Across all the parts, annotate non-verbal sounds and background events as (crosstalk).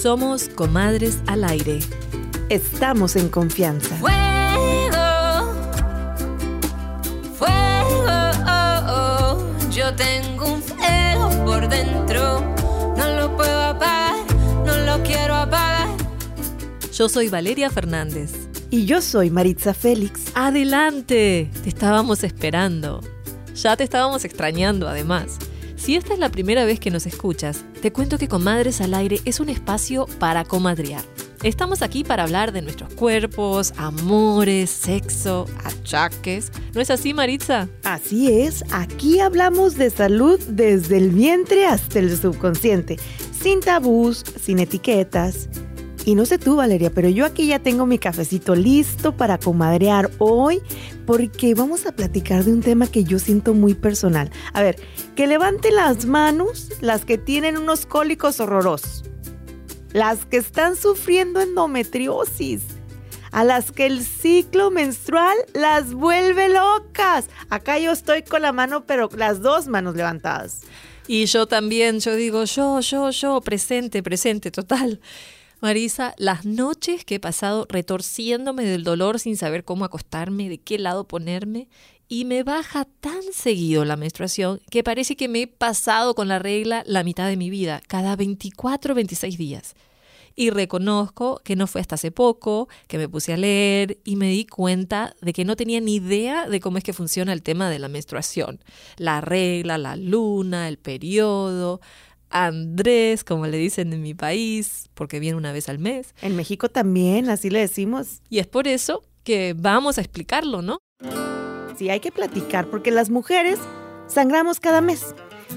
Somos comadres al aire. Estamos en confianza. Fuego, fuego, oh, oh. yo tengo un fuego por dentro, no lo puedo apagar, no lo quiero apagar. Yo soy Valeria Fernández. Y yo soy Maritza Félix. Adelante, te estábamos esperando. Ya te estábamos extrañando además. Si esta es la primera vez que nos escuchas, te cuento que Comadres al Aire es un espacio para comadrear. Estamos aquí para hablar de nuestros cuerpos, amores, sexo, achaques. ¿No es así, Maritza? Así es, aquí hablamos de salud desde el vientre hasta el subconsciente, sin tabús, sin etiquetas. Y no sé tú, Valeria, pero yo aquí ya tengo mi cafecito listo para comadrear hoy porque vamos a platicar de un tema que yo siento muy personal. A ver, que levanten las manos las que tienen unos cólicos horrorosos. Las que están sufriendo endometriosis. A las que el ciclo menstrual las vuelve locas. Acá yo estoy con la mano, pero las dos manos levantadas. Y yo también, yo digo, yo, yo, yo, presente, presente, total. Marisa, las noches que he pasado retorciéndome del dolor sin saber cómo acostarme, de qué lado ponerme, y me baja tan seguido la menstruación que parece que me he pasado con la regla la mitad de mi vida, cada 24 o 26 días. Y reconozco que no fue hasta hace poco que me puse a leer y me di cuenta de que no tenía ni idea de cómo es que funciona el tema de la menstruación. La regla, la luna, el periodo, Andrés, como le dicen en mi país, porque viene una vez al mes. En México también, así le decimos. Y es por eso que vamos a explicarlo, ¿no? Sí, hay que platicar, porque las mujeres sangramos cada mes.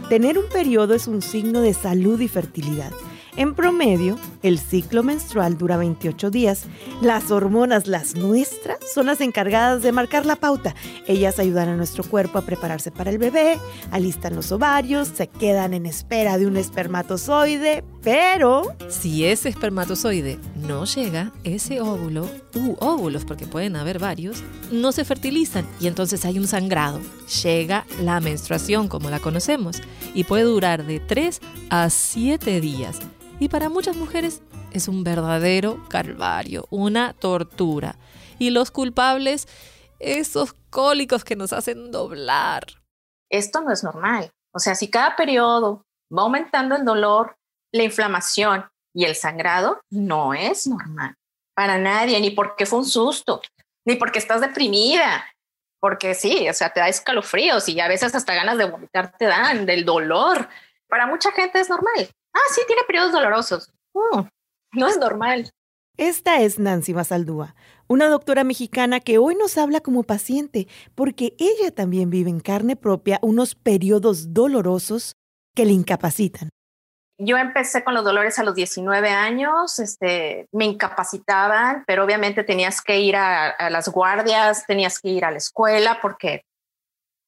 Tener un periodo es un signo de salud y fertilidad. En promedio, el ciclo menstrual dura 28 días. Las hormonas, las nuestras, son las encargadas de marcar la pauta. Ellas ayudan a nuestro cuerpo a prepararse para el bebé, alistan los ovarios, se quedan en espera de un espermatozoide, pero... Si ese espermatozoide no llega, ese óvulo, u óvulos, porque pueden haber varios, no se fertilizan y entonces hay un sangrado. Llega la menstruación como la conocemos y puede durar de 3 a 7 días y para muchas mujeres es un verdadero calvario, una tortura. Y los culpables, esos cólicos que nos hacen doblar. Esto no es normal. O sea, si cada periodo va aumentando el dolor, la inflamación y el sangrado, no es normal. Para nadie, ni porque fue un susto, ni porque estás deprimida, porque sí, o sea, te da escalofríos y a veces hasta ganas de vomitar te dan del dolor. Para mucha gente es normal. Ah, sí, tiene periodos dolorosos. Mm, no es normal. Esta es Nancy Basaldúa, una doctora mexicana que hoy nos habla como paciente, porque ella también vive en carne propia unos periodos dolorosos que le incapacitan. Yo empecé con los dolores a los 19 años, este, me incapacitaban, pero obviamente tenías que ir a, a las guardias, tenías que ir a la escuela, porque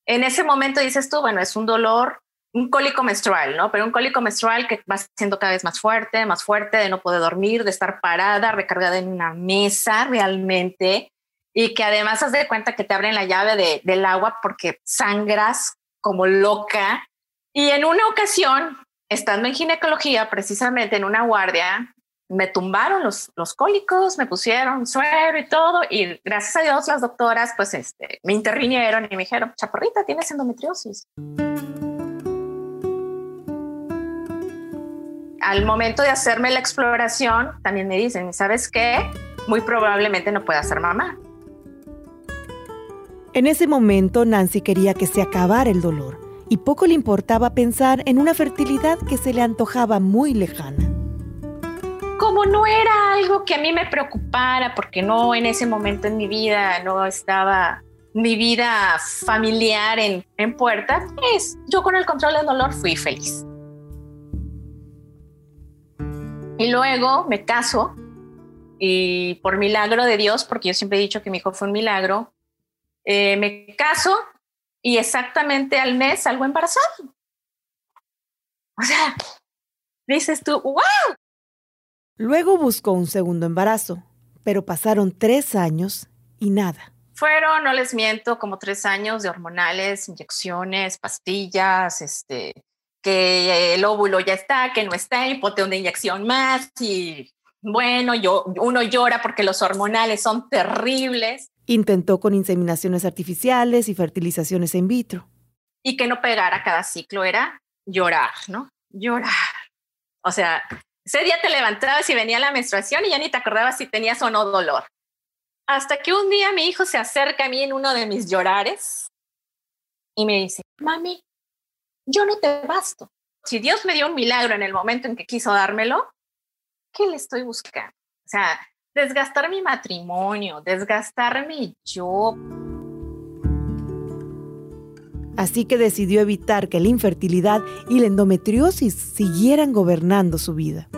en ese momento dices tú, bueno, es un dolor un cólico menstrual, ¿no? Pero un cólico menstrual que va siendo cada vez más fuerte, más fuerte, de no poder dormir, de estar parada, recargada en una mesa realmente, y que además has de cuenta que te abren la llave de, del agua porque sangras como loca. Y en una ocasión, estando en ginecología, precisamente en una guardia, me tumbaron los, los cólicos, me pusieron suero y todo, y gracias a Dios las doctoras pues este, me intervinieron y me dijeron, chaparrita, tienes endometriosis. Al momento de hacerme la exploración, también me dicen, ¿sabes qué? Muy probablemente no pueda ser mamá. En ese momento, Nancy quería que se acabara el dolor y poco le importaba pensar en una fertilidad que se le antojaba muy lejana. Como no era algo que a mí me preocupara, porque no en ese momento en mi vida no estaba mi vida familiar en, en puerta, pues yo con el control del dolor fui feliz. Y luego me caso y por milagro de Dios, porque yo siempre he dicho que mi hijo fue un milagro, eh, me caso y exactamente al mes salgo embarazada. O sea, dices tú, wow. Luego buscó un segundo embarazo, pero pasaron tres años y nada. Fueron, no les miento, como tres años de hormonales, inyecciones, pastillas, este, que el óvulo ya está, que no está, y ponte una inyección más y bueno, yo, uno llora porque los hormonales son terribles. Intentó con inseminaciones artificiales y fertilizaciones in vitro. Y que no pegara cada ciclo era llorar, ¿no? Llorar. O sea, ese día te levantabas y venía la menstruación y ya ni te acordabas si tenías o no dolor. Hasta que un día mi hijo se acerca a mí en uno de mis llorares y me dice, mami, yo no te basto. Si Dios me dio un milagro en el momento en que quiso dármelo, ¿qué le estoy buscando? O sea, desgastar mi matrimonio, desgastar mi yo. Así que decidió evitar que la infertilidad y la endometriosis siguieran gobernando su vida.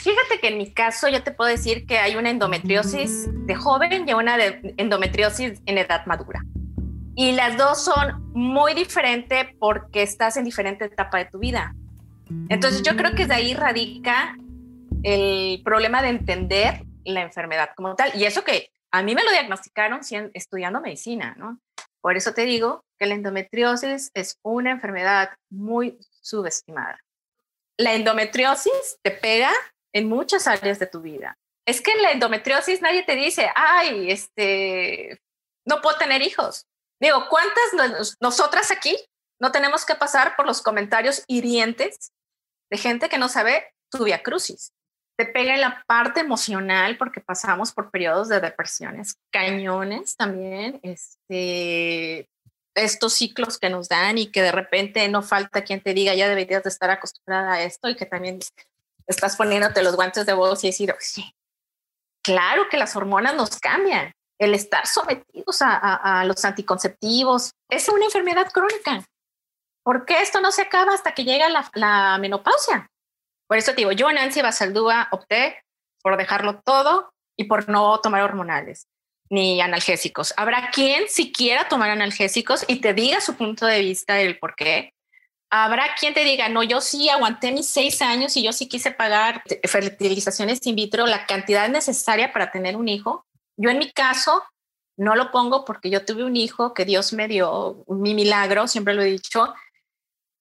Fíjate que en mi caso yo te puedo decir que hay una endometriosis de joven y una de endometriosis en edad madura. Y las dos son muy diferentes porque estás en diferente etapa de tu vida. Entonces yo creo que de ahí radica el problema de entender la enfermedad como tal. Y eso que a mí me lo diagnosticaron estudiando medicina, ¿no? Por eso te digo que la endometriosis es una enfermedad muy subestimada. La endometriosis te pega en muchas áreas de tu vida. Es que en la endometriosis nadie te dice, ay, este, no puedo tener hijos. Digo, ¿cuántas nosotras aquí no tenemos que pasar por los comentarios hirientes de gente que no sabe tu via crucis? Te pega la parte emocional porque pasamos por periodos de depresiones, cañones también, este, estos ciclos que nos dan y que de repente no falta quien te diga ya deberías de estar acostumbrada a esto y que también estás poniéndote los guantes de voz y decir, sí, claro que las hormonas nos cambian el estar sometidos a, los anticonceptivos. Es una enfermedad crónica. ¿Por qué esto no se acaba hasta que llega la, menopausia? Por eso te digo, yo, Nancy Basaldúa, opté por dejarlo todo y por no tomar hormonales ni analgésicos. Habrá quien siquiera tomar analgésicos y te diga su punto de vista del por qué. Habrá quien te diga, no, yo sí aguanté mis seis años y yo sí quise pagar fertilizaciones in vitro, la cantidad necesaria para tener un hijo. Yo en mi caso no lo pongo porque yo tuve un hijo que Dios me dio, mi milagro, siempre lo he dicho,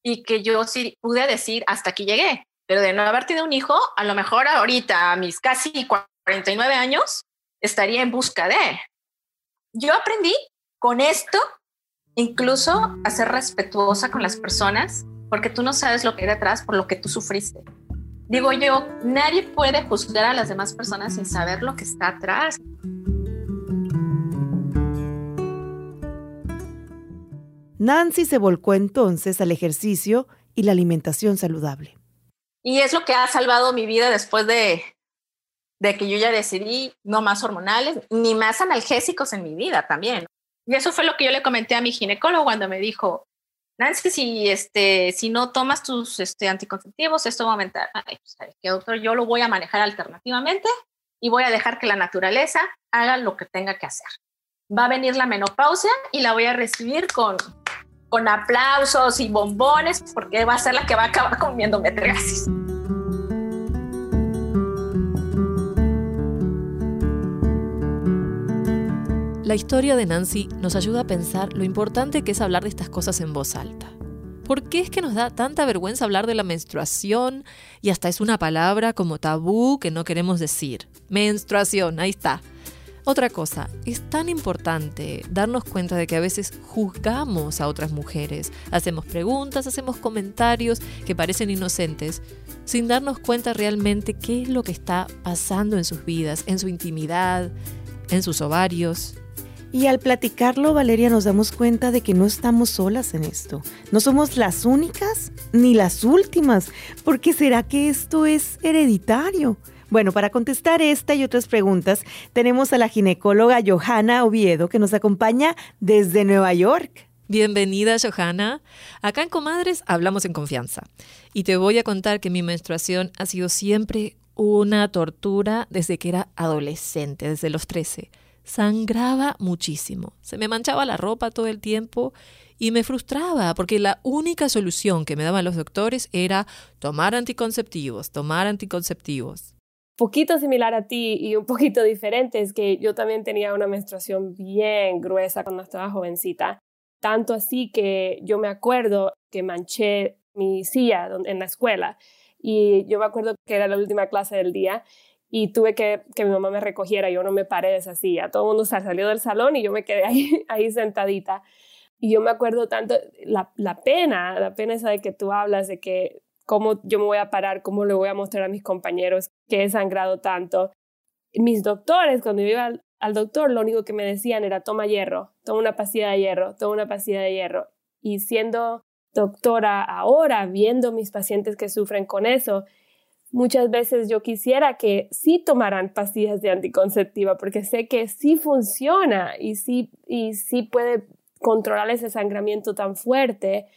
y que yo sí pude decir hasta aquí llegué, pero de no haber tenido un hijo, a lo mejor ahorita a mis casi 49 años estaría en busca de. Yo aprendí con esto incluso a ser respetuosa con las personas, porque tú no sabes lo que hay detrás por lo que tú sufriste. Digo yo, nadie puede juzgar a las demás personas sin saber lo que está atrás. Nancy se volcó entonces al ejercicio y la alimentación saludable. Y es lo que ha salvado mi vida después de, de que yo ya decidí no más hormonales, ni más analgésicos en mi vida también. Y eso fue lo que yo le comenté a mi ginecólogo cuando me dijo, Nancy, si, este, si no tomas tus este, anticonceptivos, esto va a aumentar. Ay, pues, doctor? Yo lo voy a manejar alternativamente y voy a dejar que la naturaleza haga lo que tenga que hacer. Va a venir la menopausia y la voy a recibir con, con aplausos y bombones porque va a ser la que va a acabar comiendo endometriosis. La historia de Nancy nos ayuda a pensar lo importante que es hablar de estas cosas en voz alta. ¿Por qué es que nos da tanta vergüenza hablar de la menstruación y hasta es una palabra como tabú que no queremos decir? Menstruación, ahí está. Otra cosa, es tan importante darnos cuenta de que a veces juzgamos a otras mujeres, hacemos preguntas, hacemos comentarios que parecen inocentes, sin darnos cuenta realmente qué es lo que está pasando en sus vidas, en su intimidad, en sus ovarios, y al platicarlo, Valeria, nos damos cuenta de que no estamos solas en esto. No somos las únicas ni las últimas, porque ¿será que esto es hereditario? Bueno, para contestar esta y otras preguntas, tenemos a la ginecóloga Johanna Oviedo, que nos acompaña desde Nueva York. Bienvenida, Johanna. Acá en Comadres hablamos en confianza. Y te voy a contar que mi menstruación ha sido siempre una tortura desde que era adolescente, desde los 13 sangraba muchísimo. Se me manchaba la ropa todo el tiempo y me frustraba porque la única solución que me daban los doctores era tomar anticonceptivos, tomar anticonceptivos. Poquito similar a ti y un poquito diferente es que yo también tenía una menstruación bien gruesa cuando estaba jovencita tanto así que yo me acuerdo que manché mi silla en la escuela y yo me acuerdo que era la última clase del día y tuve que que mi mamá me recogiera, yo no me paré de esa silla, todo el mundo salió del salón y yo me quedé ahí, (laughs) ahí sentadita. Y yo me acuerdo tanto, la, la pena, la pena esa de que tú hablas, de que cómo yo me voy a parar, cómo le voy a mostrar a mis compañeros que he sangrado tanto. Mis doctores, cuando yo iba al, al doctor, lo único que me decían era toma hierro, toma una pastilla de hierro, toma una pastilla de hierro. Y siendo doctora ahora, viendo mis pacientes que sufren con eso, muchas veces yo quisiera que sí tomaran pastillas de anticonceptiva porque sé que sí funciona y sí, y sí puede controlar ese sangramiento tan fuerte.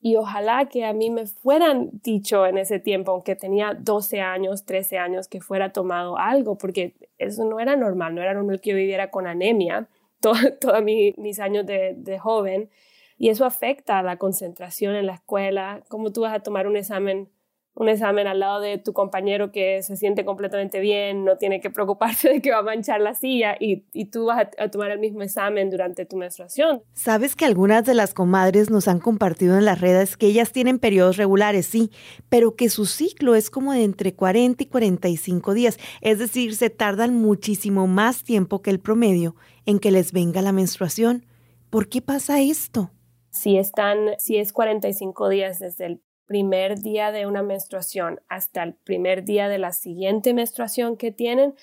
y ojalá que a mí me fueran dicho en ese tiempo, aunque tenía 12 años, 13 años, que fuera tomado algo, porque eso no era normal, no era normal que yo viviera con anemia (laughs) todos mis años de, de joven. Y eso afecta a la concentración en la escuela, cómo tú vas a tomar un examen un examen al lado de tu compañero que se siente completamente bien, no tiene que preocuparse (laughs) de que va a manchar la silla y, y tú vas a, a, tomar el mismo examen durante tu menstruación. Sabes que algunas de las comadres nos han compartido en las redes que ellas tienen periodos regulares, sí, pero que su ciclo es como de entre 40 y 45 días, es decir, se tardan muchísimo más tiempo que el promedio en que les venga la menstruación. ¿Por qué pasa esto? Si están, si es 45 días desde el primer día de una menstruación hasta el primer día de la siguiente menstruación que tienen,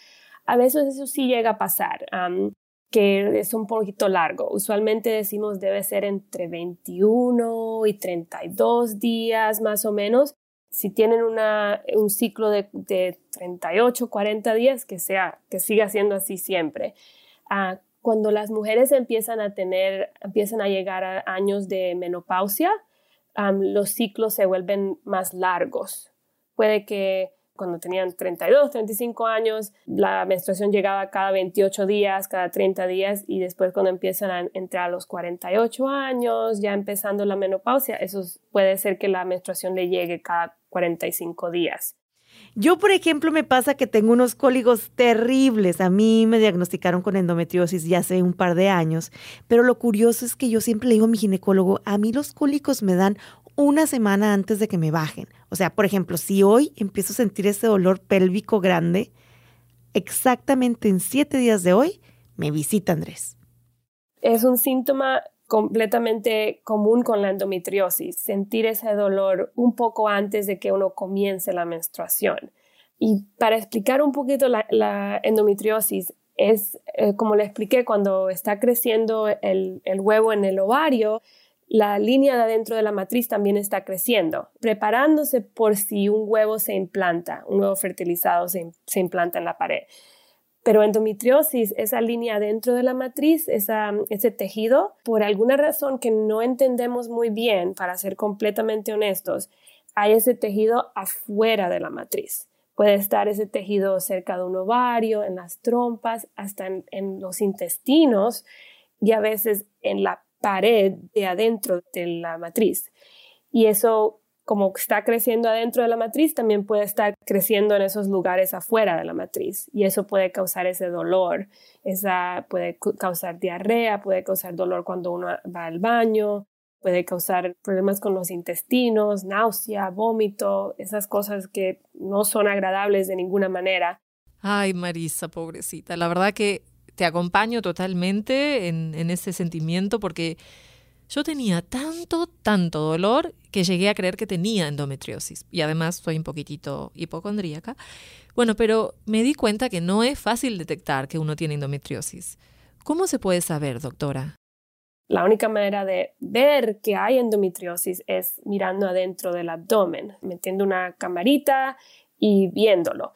a veces eso sí llega a pasar, que es un poquito largo. Usualmente decimos debe ser entre 21 y 32 días más o menos. Si tienen una, un ciclo de, de 38, 40 días, que, sea, que siga siendo así siempre. Uh, cuando las mujeres empiezan a tener, empiezan a llegar a años de menopausia, los ciclos se vuelven más largos. Puede que cuando tenían 32, 35 años, la menstruación llegaba cada 28 días, cada 30 días, y después cuando empiezan a entrar a los 48 años, ya empezando la menopausia, eso puede ser que la menstruación le llegue cada 45 días. Yo, por ejemplo, me pasa que tengo unos cólicos terribles. A mí me diagnosticaron con endometriosis ya hace un par de años, pero lo curioso es que yo siempre le digo a mi ginecólogo, a mí los cólicos me dan una semana antes de que me bajen. O sea, por ejemplo, si hoy empiezo a sentir ese dolor pélvico grande, exactamente en siete días de hoy me visita Andrés. Es un síntoma completamente común con la endometriosis, sentir ese dolor un poco antes de que uno comience la menstruación. Y para explicar un poquito la, endometriosis, es eh, como le expliqué, cuando está creciendo el, el huevo en el ovario, la línea de adentro de la matriz también está creciendo, preparándose por si un huevo se implanta, un huevo fertilizado se, se implanta en la pared. Pero endometriosis, esa línea dentro de la matriz, ese tejido, por alguna razón que no entendemos muy bien, para ser completamente honestos, hay ese tejido afuera de la matriz. Puede estar ese tejido cerca de un ovario, en las trompas, hasta en los intestinos y a veces en la pared de adentro de la matriz. Y eso como está creciendo adentro de la matriz, también puede estar creciendo en esos lugares afuera de la matriz y eso puede causar ese dolor, esa puede causar diarrea, puede causar dolor cuando uno va al baño, puede causar problemas con los intestinos, náusea, vómito, esas cosas que no son agradables de ninguna manera. Ay, Marisa, pobrecita, la verdad que te acompaño totalmente en, en ese sentimiento porque yo tenía tanto, tanto dolor que llegué a creer que tenía endometriosis. Y además soy un poquitito hipocondríaca. Bueno, pero me di cuenta que no es fácil detectar que uno tiene endometriosis. ¿Cómo se puede saber, doctora? La única manera de ver que hay endometriosis es mirando adentro del abdomen, metiendo una camarita y viéndolo.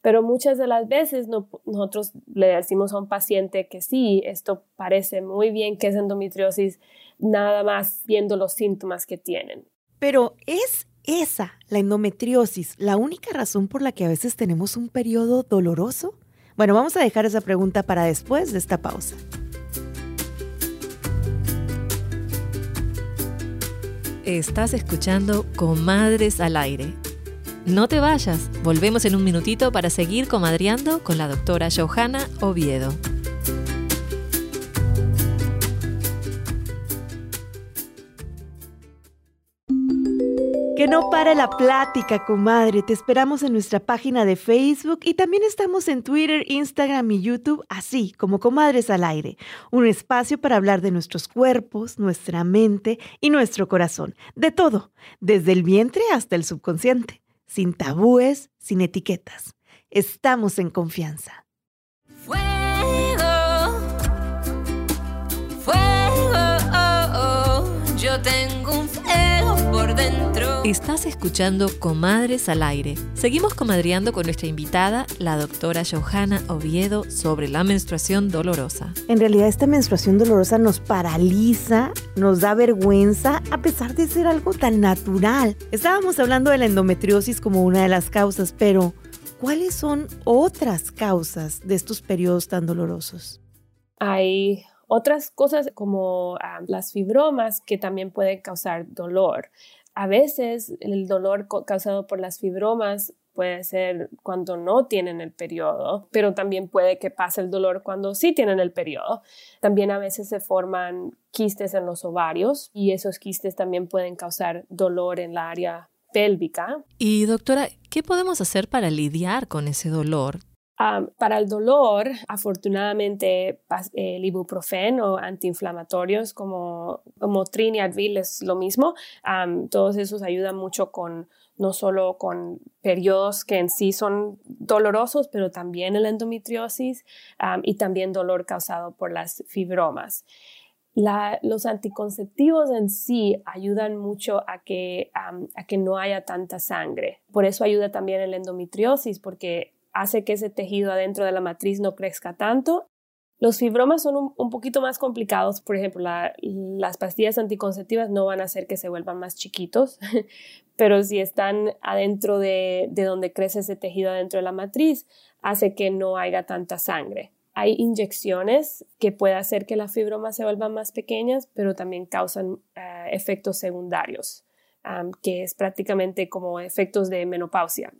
Pero muchas de las veces no, nosotros le decimos a un paciente que sí, esto parece muy bien que es endometriosis, nada más viendo los síntomas que tienen. Pero es esa, la endometriosis, la única razón por la que a veces tenemos un periodo doloroso? Bueno, vamos a dejar esa pregunta para después de esta pausa. Estás escuchando Comadres al Aire. No te vayas, volvemos en un minutito para seguir comadreando con la doctora Johanna Oviedo. No pare la plática, comadre. Te esperamos en nuestra página de Facebook y también estamos en Twitter, Instagram y YouTube, así como Comadres al Aire. Un espacio para hablar de nuestros cuerpos, nuestra mente y nuestro corazón. De todo, desde el vientre hasta el subconsciente. Sin tabúes, sin etiquetas. Estamos en confianza. Estás escuchando Comadres al Aire. Seguimos comadreando con nuestra invitada, la doctora Johanna Oviedo, sobre la menstruación dolorosa. En realidad esta menstruación dolorosa nos paraliza, nos da vergüenza, a pesar de ser algo tan natural. Estábamos hablando de la endometriosis como una de las causas, pero ¿cuáles son otras causas de estos periodos tan dolorosos? Hay otras cosas como ah, las fibromas que también pueden causar dolor. A veces el dolor causado por las fibromas puede ser cuando no tienen el periodo, pero también puede que pase el dolor cuando sí tienen el periodo. También a veces se forman quistes en los ovarios y esos quistes también pueden causar dolor en la área pélvica. Y doctora, ¿qué podemos hacer para lidiar con ese dolor? Para el dolor, afortunadamente, el ibuprofeno o antiinflamatorios como, como Trin y Advil es lo mismo. todos esos ayudan mucho con no solo con periodos que en sí son dolorosos, pero también el endometriosis y también dolor causado por las fibromas. los anticonceptivos en sí ayudan mucho a que, a que no haya tanta sangre. Por eso ayuda también el endometriosis, porque hace que ese tejido adentro de la matriz no crezca tanto. Los fibromas son un, poquito más complicados, por ejemplo, las pastillas anticonceptivas no van a hacer que se vuelvan más chiquitos, (laughs) pero si están adentro de, de donde crece ese tejido adentro de la matriz, hace que no haya tanta sangre. Hay inyecciones que pueden hacer que las fibromas se vuelvan más pequeñas, pero también causan eh, efectos secundarios, que es prácticamente como efectos de menopausia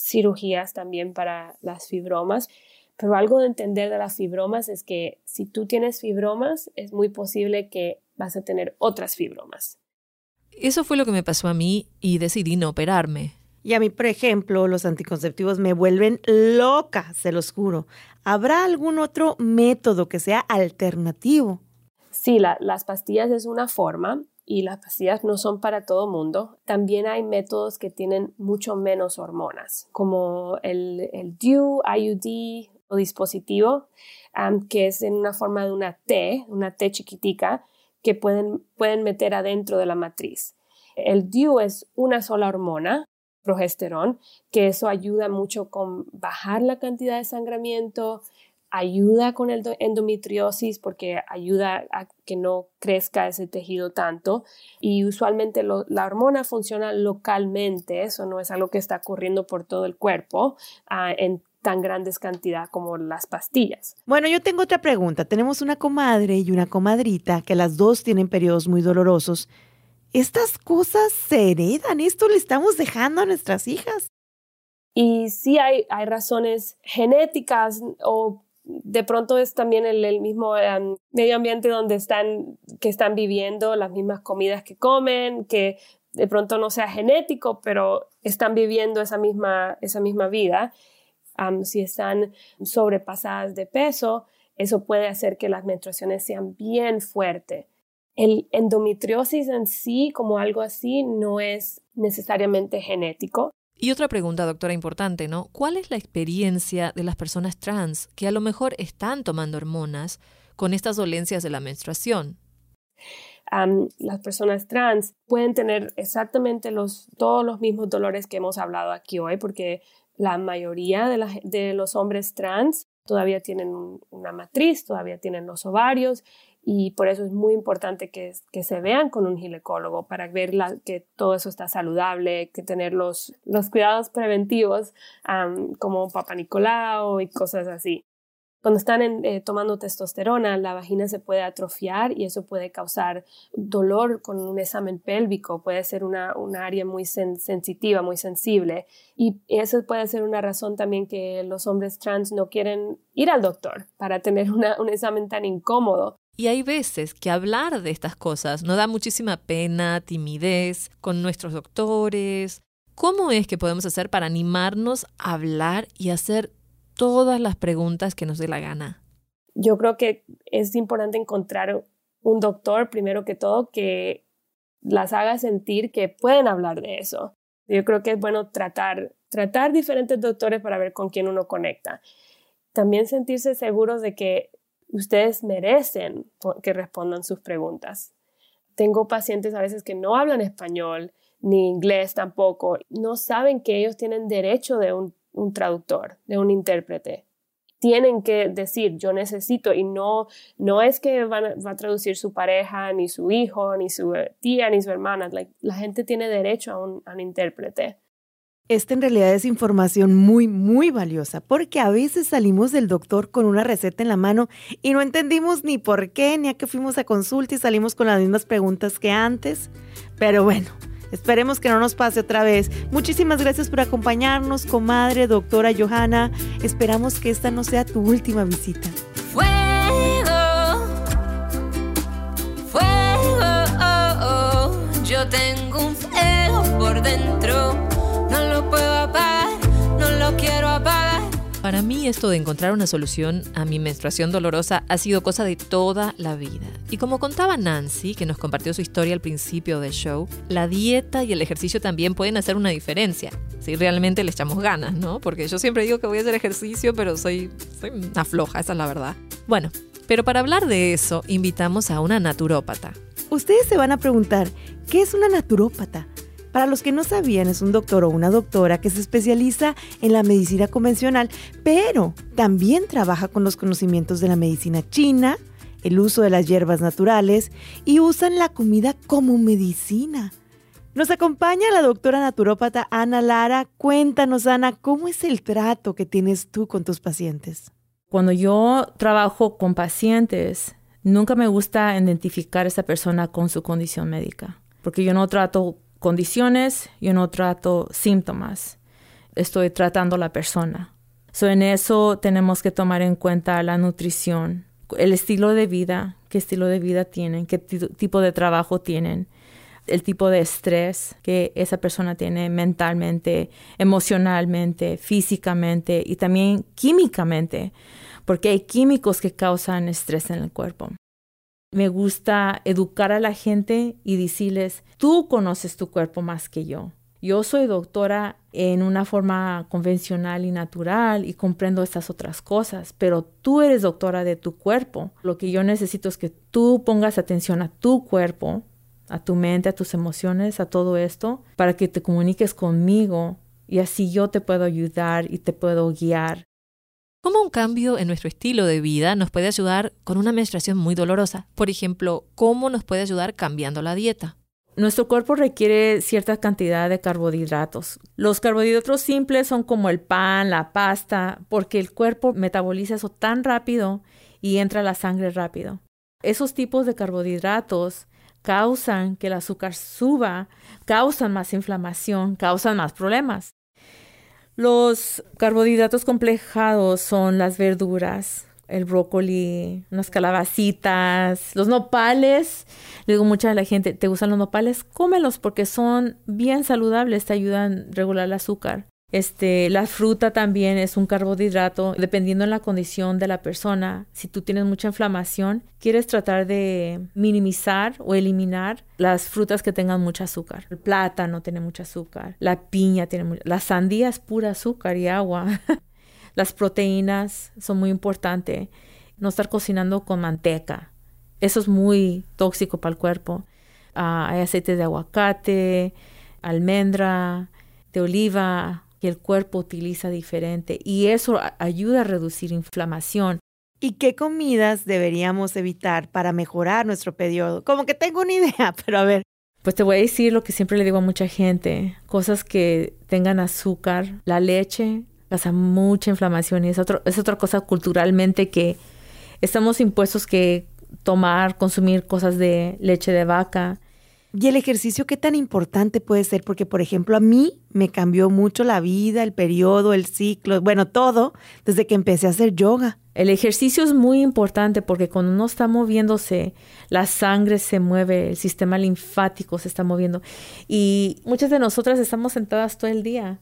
cirugías también para las fibromas. Pero algo de entender de las fibromas es que si tú tienes fibromas, es muy posible que vas a tener otras fibromas. Eso fue lo que me pasó a mí y decidí no operarme. Y a mí, por ejemplo, los anticonceptivos me vuelven loca, se los juro. ¿Habrá algún otro método que sea alternativo? Sí, las pastillas es una forma, y las pastillas no son para todo mundo. También hay métodos que tienen mucho menos hormonas, como el, el DIU, IUD o dispositivo, que es en una forma de una T, una T chiquitica, que pueden, pueden meter adentro de la matriz. El DIU es una sola hormona, progesterón, que eso ayuda mucho con bajar la cantidad de sangramiento, ayuda con el endometriosis porque ayuda a que no crezca ese tejido tanto y usualmente la hormona funciona localmente, eso no es algo que está corriendo por todo el cuerpo ah, en tan grandes cantidades como las pastillas. Bueno, yo tengo otra pregunta. Tenemos una comadre y una comadrita que las dos tienen periodos muy dolorosos. ¿Estas cosas se heredan? ¿Esto le estamos dejando a nuestras hijas? Y sí hay, hay razones genéticas o de pronto es también el, mismo medio ambiente donde están, que están viviendo, las mismas comidas que comen, que de pronto no sea genético, pero están viviendo esa misma, esa misma vida. si están sobrepasadas de peso, eso puede hacer que las menstruaciones sean bien fuertes. El endometriosis en sí, como algo así, no es necesariamente genético. Y otra pregunta, doctora, importante, ¿no? ¿Cuál es la experiencia de las personas trans que a lo mejor están tomando hormonas con estas dolencias de la menstruación? las personas trans pueden tener exactamente todos los mismos dolores que hemos hablado aquí hoy, porque la mayoría de los hombres trans todavía tienen una matriz, todavía tienen los ovarios y por eso es muy importante que, que se vean con un ginecólogo para ver que todo eso está saludable, que tener los, los cuidados preventivos como Papa Nicolau y cosas así. Cuando están eh, tomando testosterona, la vagina se puede atrofiar y eso puede causar dolor con un examen pélvico, puede ser una, área muy sensitiva, muy sensible. Y eso puede ser una razón también que los hombres trans no quieren ir al doctor para tener un examen tan incómodo Y hay veces que hablar de estas cosas nos da muchísima pena, timidez con nuestros doctores. ¿Cómo es que podemos hacer para animarnos a hablar y hacer todas las preguntas que nos dé la gana? Yo creo que es importante encontrar un doctor, primero que todo, que las haga sentir que pueden hablar de eso. Yo creo que es bueno tratar, tratar diferentes doctores para ver con quién uno conecta. También sentirse seguros de que ustedes merecen que respondan sus preguntas. Tengo pacientes a veces que no hablan español ni inglés tampoco, no saben que ellos tienen derecho de un, traductor, de un intérprete. Tienen que decir, yo necesito, y no, no es que va a traducir su pareja, ni su hijo, ni su tía, ni su hermana. la gente tiene derecho a un, a un intérprete. Esta en realidad es información muy, muy valiosa, porque a veces salimos del doctor con una receta en la mano y no entendimos ni por qué, ni a qué fuimos a consulta y salimos con las mismas preguntas que antes. Pero bueno, esperemos que no nos pase otra vez. Muchísimas gracias por acompañarnos, comadre, doctora Johanna. Esperamos que esta no sea tu última visita. Esto de encontrar una solución a mi menstruación dolorosa ha sido cosa de toda la vida. Y como contaba Nancy, que nos compartió su historia al principio del show, la dieta y el ejercicio también pueden hacer una diferencia. Si realmente le echamos ganas, ¿no? Porque yo siempre digo que voy a hacer ejercicio, pero soy, soy una floja, esa es la verdad. Bueno, pero para hablar de eso, invitamos a una naturópata. Ustedes se van a preguntar, ¿qué es una naturópata? Para los que no sabían, es un doctor o una doctora que se especializa en la medicina convencional, pero también trabaja con los conocimientos de la medicina china, el uso de las hierbas naturales y usan la comida como medicina. Nos acompaña la doctora naturópata Ana Lara. Cuéntanos, Ana, ¿cómo es el trato que tienes tú con tus pacientes? Cuando yo trabajo con pacientes, nunca me gusta identificar a esa persona con su condición médica, porque yo no trato condiciones, yo no trato síntomas, estoy tratando a la persona. So, en eso tenemos que tomar en cuenta la nutrición, el estilo de vida, qué estilo de vida tienen, qué tipo de trabajo tienen, el tipo de estrés que esa persona tiene mentalmente, emocionalmente, físicamente y también químicamente, porque hay químicos que causan estrés en el cuerpo me gusta educar a la gente y decirles, tú conoces tu cuerpo más que yo. Yo soy doctora en una forma convencional y natural y comprendo estas otras cosas, pero tú eres doctora de tu cuerpo. Lo que yo necesito es que tú pongas atención a tu cuerpo, a tu mente, a tus emociones, a todo esto, para que te comuniques conmigo y así yo te puedo ayudar y te puedo guiar ¿Cómo un cambio en nuestro estilo de vida nos puede ayudar con una menstruación muy dolorosa? Por ejemplo, ¿cómo nos puede ayudar cambiando la dieta? Nuestro cuerpo requiere cierta cantidad de carbohidratos. Los carbohidratos simples son como el pan, la pasta, porque el cuerpo metaboliza eso tan rápido y entra a la sangre rápido. Esos tipos de carbohidratos causan que el azúcar suba, causan más inflamación, causan más problemas. Los carbohidratos complejados son las verduras, el brócoli, unas calabacitas, los nopales. Le digo mucha de la gente, ¿te gustan los nopales? Cómelos porque son bien saludables, te ayudan a regular el azúcar. Este, la fruta también es un carbohidrato, dependiendo en la condición de la persona. Si tú tienes mucha inflamación, quieres tratar de minimizar o eliminar las frutas que tengan mucho azúcar. El plátano tiene mucho azúcar, la piña tiene mucho, la sandía es pura azúcar y agua. (laughs) las proteínas son muy importantes. No estar cocinando con manteca. Eso es muy tóxico para el cuerpo. Ah, hay aceites de aguacate, almendra, de oliva, el cuerpo utiliza diferente y eso ayuda a reducir inflamación. ¿Y qué comidas deberíamos evitar para mejorar nuestro periodo? Como que tengo una idea, (laughs) pero a ver. Pues te voy a decir lo que siempre le digo a mucha gente, cosas que tengan azúcar, la leche causa mucha inflamación y es, otro, es otra cosa culturalmente que estamos impuestos que tomar, consumir cosas de leche de vaca. Y el ejercicio, ¿qué tan importante puede ser? Porque, por ejemplo, a mí me cambió mucho la vida, el periodo, el ciclo, bueno, todo, desde que empecé a hacer yoga. El ejercicio es muy importante porque cuando uno está moviéndose, la sangre se mueve, el sistema linfático se está moviendo. Y muchas de nosotras estamos sentadas todo el día.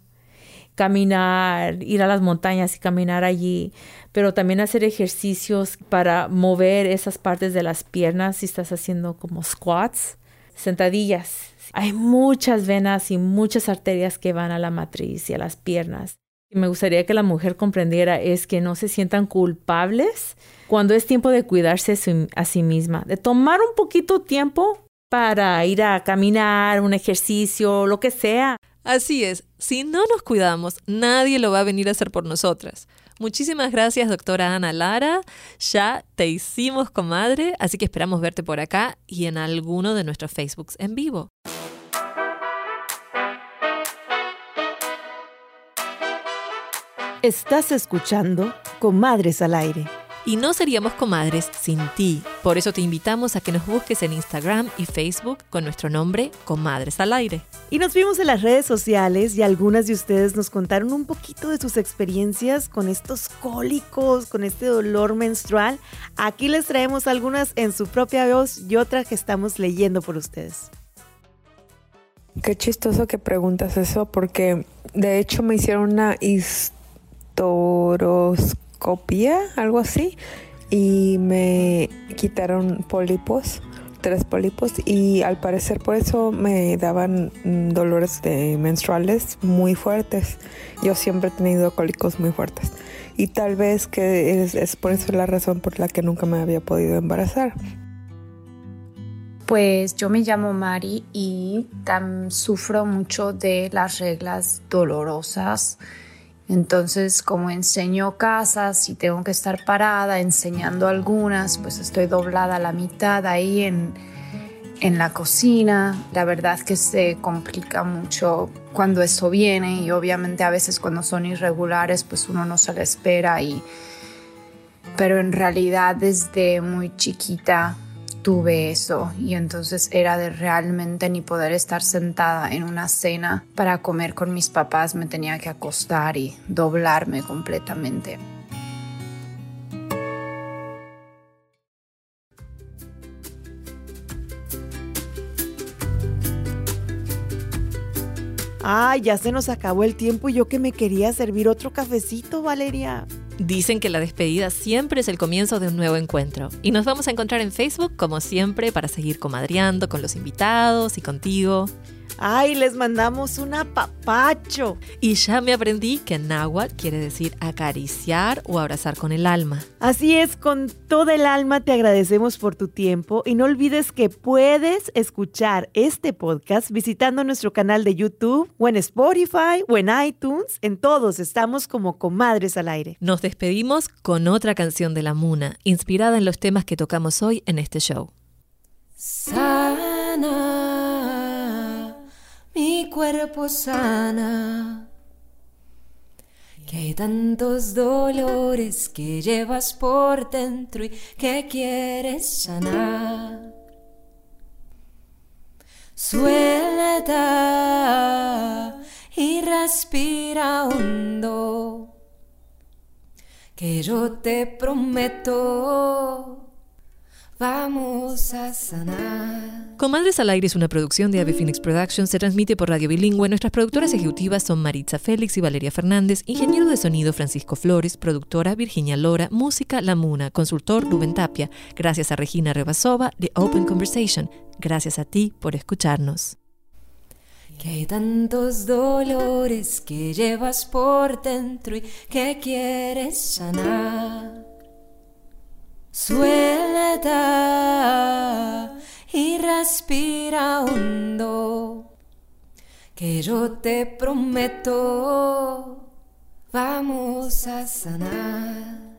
Caminar, ir a las montañas y caminar allí, pero también hacer ejercicios para mover esas partes de las piernas si estás haciendo como squats sentadillas. Hay muchas venas y muchas arterias que van a la matriz y a las piernas. Y me gustaría que la mujer comprendiera es que no se sientan culpables cuando es tiempo de cuidarse a sí misma, de tomar un poquito tiempo para ir a caminar, un ejercicio, lo que sea. Así es, si no nos cuidamos, nadie lo va a venir a hacer por nosotras. Muchísimas gracias, doctora Ana Lara. Ya te hicimos comadre, así que esperamos verte por acá y en alguno de nuestros Facebooks en vivo. Estás escuchando Comadres al Aire. Y no seríamos comadres sin ti. Por eso te invitamos a que nos busques en Instagram y Facebook con nuestro nombre Comadres al Aire. Y nos vimos en las redes sociales y algunas de ustedes nos contaron un poquito de sus experiencias con estos cólicos, con este dolor menstrual. Aquí les traemos algunas en su propia voz y otras que estamos leyendo por ustedes. Qué chistoso que preguntas eso porque de hecho me hicieron una historoscopia copia, algo así, y me quitaron pólipos, tres pólipos, y al parecer por eso me daban dolores de menstruales muy fuertes. Yo siempre he tenido cólicos muy fuertes. Y tal vez que es, por eso la razón por la que nunca me había podido embarazar. Pues yo me llamo Mari y sufro mucho de las reglas dolorosas entonces, como enseño casas y tengo que estar parada enseñando algunas, pues estoy doblada a la mitad ahí en, en la cocina. La verdad que se complica mucho cuando eso viene y obviamente a veces cuando son irregulares, pues uno no se le espera y... Pero en realidad desde muy chiquita tuve eso y entonces era de realmente ni poder estar sentada en una cena para comer con mis papás, me tenía que acostar y doblarme completamente. Ay, ya se nos acabó el tiempo y yo que me quería servir otro cafecito, Valeria. Dicen que la despedida siempre es el comienzo de un nuevo encuentro. Y nos vamos a encontrar en Facebook, como siempre, para seguir comadreando con los invitados y contigo. ¡Ay, les mandamos un apapacho! Y ya me aprendí que náhuatl quiere decir acariciar o abrazar con el alma. Así es, con todo el alma te agradecemos por tu tiempo y no olvides que puedes escuchar este podcast visitando nuestro canal de YouTube o en Spotify o en iTunes. En todos estamos como Comadres al Aire. Nos despedimos con otra canción de la Muna, inspirada en los temas que tocamos hoy en este show. Sana mi cuerpo sana. Que hay tantos dolores que llevas por dentro y que quieres sanar. Suelta y respira hondo. Que yo te prometo Vamos a sanar. Comadres al Aire es una producción de Ave Phoenix Productions. Se transmite por radio bilingüe. Nuestras productoras ejecutivas son Maritza Félix y Valeria Fernández. Ingeniero de sonido Francisco Flores. Productora Virginia Lora. Música La Muna. Consultor Rubén Tapia. Gracias a Regina Rebasova de Open Conversation. Gracias a ti por escucharnos. Que hay tantos dolores que llevas por dentro y que quieres sanar. Suelta y respira hondo, que yo te prometo, vamos a sanar.